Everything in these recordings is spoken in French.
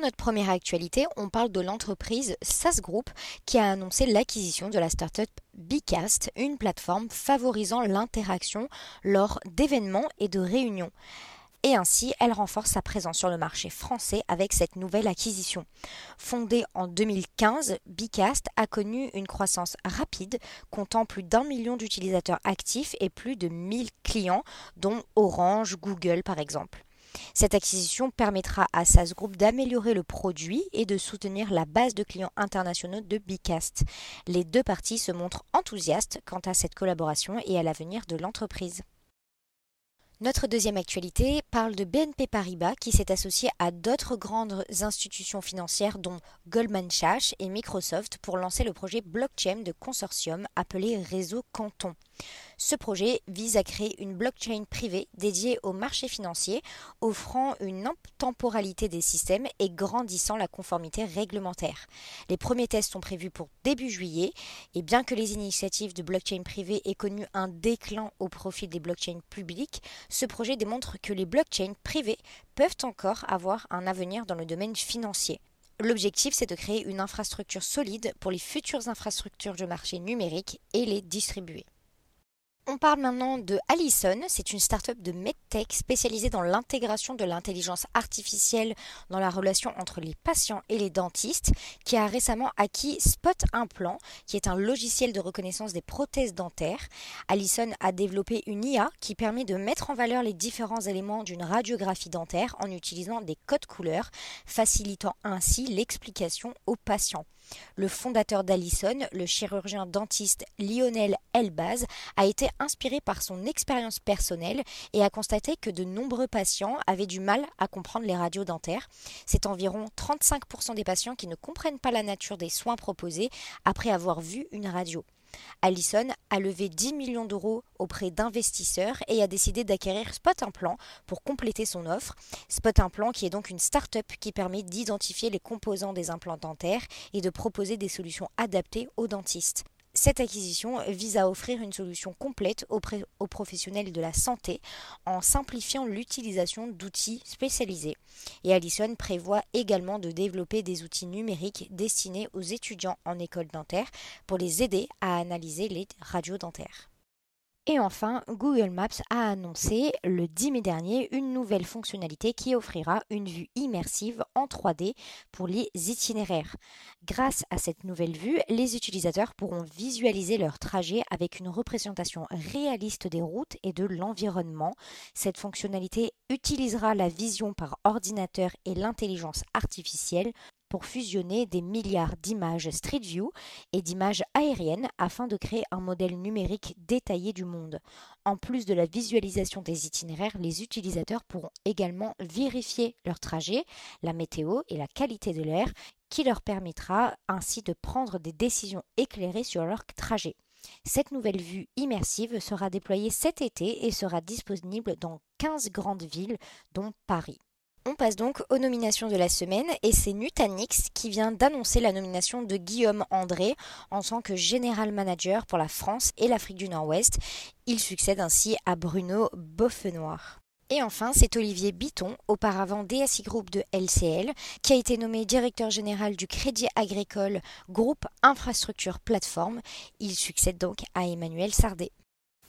notre première actualité, on parle de l'entreprise SAS Group qui a annoncé l'acquisition de la startup Bcast, une plateforme favorisant l'interaction lors d'événements et de réunions. Et ainsi, elle renforce sa présence sur le marché français avec cette nouvelle acquisition. Fondée en 2015, Bcast a connu une croissance rapide, comptant plus d'un million d'utilisateurs actifs et plus de 1000 clients, dont Orange, Google par exemple. Cette acquisition permettra à SAS Group d'améliorer le produit et de soutenir la base de clients internationaux de Bicast. Les deux parties se montrent enthousiastes quant à cette collaboration et à l'avenir de l'entreprise. Notre deuxième actualité parle de BNP Paribas qui s'est associé à d'autres grandes institutions financières dont Goldman Sachs et Microsoft pour lancer le projet blockchain de consortium appelé Réseau Canton. Ce projet vise à créer une blockchain privée dédiée au marché financier, offrant une temporalité des systèmes et grandissant la conformité réglementaire. Les premiers tests sont prévus pour début juillet, et bien que les initiatives de blockchain privée aient connu un déclin au profit des blockchains publiques, ce projet démontre que les blockchains privées peuvent encore avoir un avenir dans le domaine financier. L'objectif, c'est de créer une infrastructure solide pour les futures infrastructures de marché numérique et les distribuer. On parle maintenant de Allison. C'est une start-up de medtech spécialisée dans l'intégration de l'intelligence artificielle dans la relation entre les patients et les dentistes, qui a récemment acquis Spot Implant, qui est un logiciel de reconnaissance des prothèses dentaires. Allison a développé une IA qui permet de mettre en valeur les différents éléments d'une radiographie dentaire en utilisant des codes couleurs, facilitant ainsi l'explication aux patients. Le fondateur d'Allison, le chirurgien dentiste Lionel Elbaz, a été inspiré par son expérience personnelle et a constaté que de nombreux patients avaient du mal à comprendre les radios dentaires. C'est environ 35% des patients qui ne comprennent pas la nature des soins proposés après avoir vu une radio. Allison a levé 10 millions d'euros auprès d'investisseurs et a décidé d'acquérir Spot Implant pour compléter son offre. Spot Implant qui est donc une start-up qui permet d'identifier les composants des implants dentaires et de proposer des solutions adaptées aux dentistes. Cette acquisition vise à offrir une solution complète aux, professionnels de la santé en simplifiant l'utilisation d'outils spécialisés. Et Allison prévoit également de développer des outils numériques destinés aux étudiants en école dentaire pour les aider à analyser les radios dentaires. Et enfin, Google Maps a annoncé le 10 mai dernier une nouvelle fonctionnalité qui offrira une vue immersive en 3D pour les itinéraires. Grâce à cette nouvelle vue, les utilisateurs pourront visualiser leur trajet avec une représentation réaliste des routes et de l'environnement. Cette fonctionnalité utilisera la vision par ordinateur et l'intelligence artificielle pour fusionner des milliards d'images Street View et d'images aériennes afin de créer un modèle numérique détaillé du monde. En plus de la visualisation des itinéraires, les utilisateurs pourront également vérifier leur trajet, la météo et la qualité de l'air qui leur permettra ainsi de prendre des décisions éclairées sur leur trajet. Cette nouvelle vue immersive sera déployée cet été et sera disponible dans 15 grandes villes, dont Paris. On passe donc aux nominations de la semaine et c'est Nutanix qui vient d'annoncer la nomination de Guillaume André en tant que General Manager pour la France et l'Afrique du Nord-Ouest. Il succède ainsi à Bruno Boffenoir. Et enfin, c'est Olivier Biton, auparavant DSI Group de LCL, qui a été nommé directeur général du Crédit Agricole Groupe Infrastructure Plateforme. Il succède donc à Emmanuel Sardet.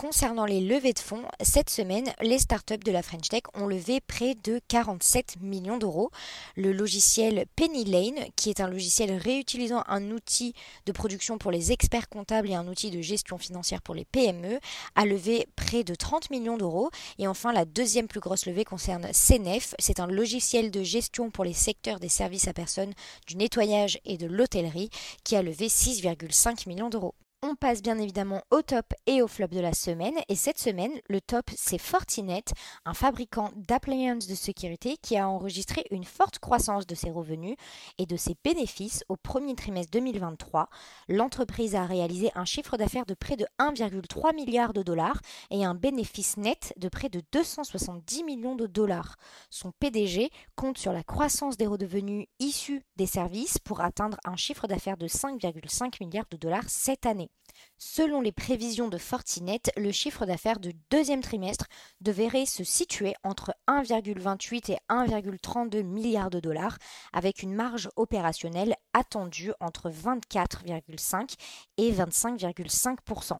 Concernant les levées de fonds, cette semaine, les startups de la French Tech ont levé près de 47 millions d'euros. Le logiciel Penny Lane, qui est un logiciel réutilisant un outil de production pour les experts comptables et un outil de gestion financière pour les PME, a levé près de 30 millions d'euros. Et enfin, la deuxième plus grosse levée concerne CNEF. C'est un logiciel de gestion pour les secteurs des services à personnes, du nettoyage et de l'hôtellerie qui a levé 6,5 millions d'euros. On passe bien évidemment au top et au flop de la semaine. Et cette semaine, le top, c'est Fortinet, un fabricant d'appliances de sécurité qui a enregistré une forte croissance de ses revenus et de ses bénéfices au premier trimestre 2023. L'entreprise a réalisé un chiffre d'affaires de près de 1,3 milliard de dollars et un bénéfice net de près de 270 millions de dollars. Son PDG compte sur la croissance des revenus issus des services pour atteindre un chiffre d'affaires de 5,5 milliards de dollars cette année. Selon les prévisions de Fortinet, le chiffre d'affaires du deuxième trimestre devrait se situer entre 1,28 et 1,32 milliards de dollars, avec une marge opérationnelle attendue entre 24,5 et 25,5%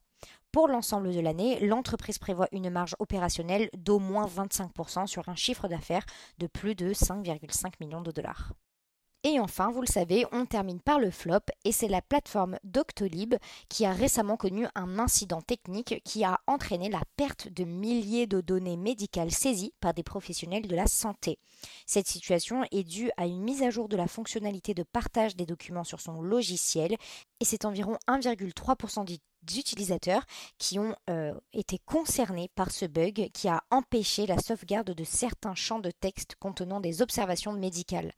pour l'ensemble de l'année, l'entreprise prévoit une marge opérationnelle d'au moins 25% sur un chiffre d'affaires de plus de 5,5 millions de dollars. Et enfin, vous le savez, on termine par le flop et c'est la plateforme Doctolib qui a récemment connu un incident technique qui a entraîné la perte de milliers de données médicales saisies par des professionnels de la santé. Cette situation est due à une mise à jour de la fonctionnalité de partage des documents sur son logiciel et c'est environ 1,3% d'utilisateurs qui ont euh, été concernés par ce bug qui a empêché la sauvegarde de certains champs de texte contenant des observations médicales.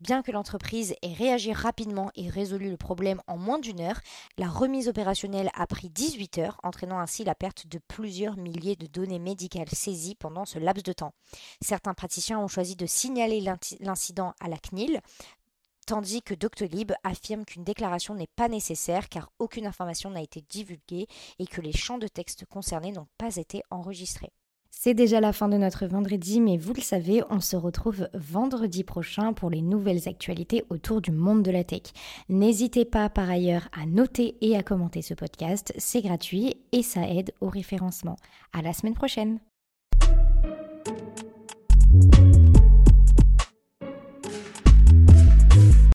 Bien que l'entreprise ait réagi rapidement et résolu le problème en moins d'une heure, la remise opérationnelle a pris 18 heures, entraînant ainsi la perte de plusieurs milliers de données médicales saisies pendant ce laps de temps. Certains praticiens ont choisi de signaler l'incident à la CNIL, tandis que Doctolib affirme qu'une déclaration n'est pas nécessaire car aucune information n'a été divulguée et que les champs de texte concernés n'ont pas été enregistrés. C'est déjà la fin de notre vendredi, mais vous le savez, on se retrouve vendredi prochain pour les nouvelles actualités autour du monde de la tech. N'hésitez pas par ailleurs à noter et à commenter ce podcast, c'est gratuit et ça aide au référencement. À la semaine prochaine!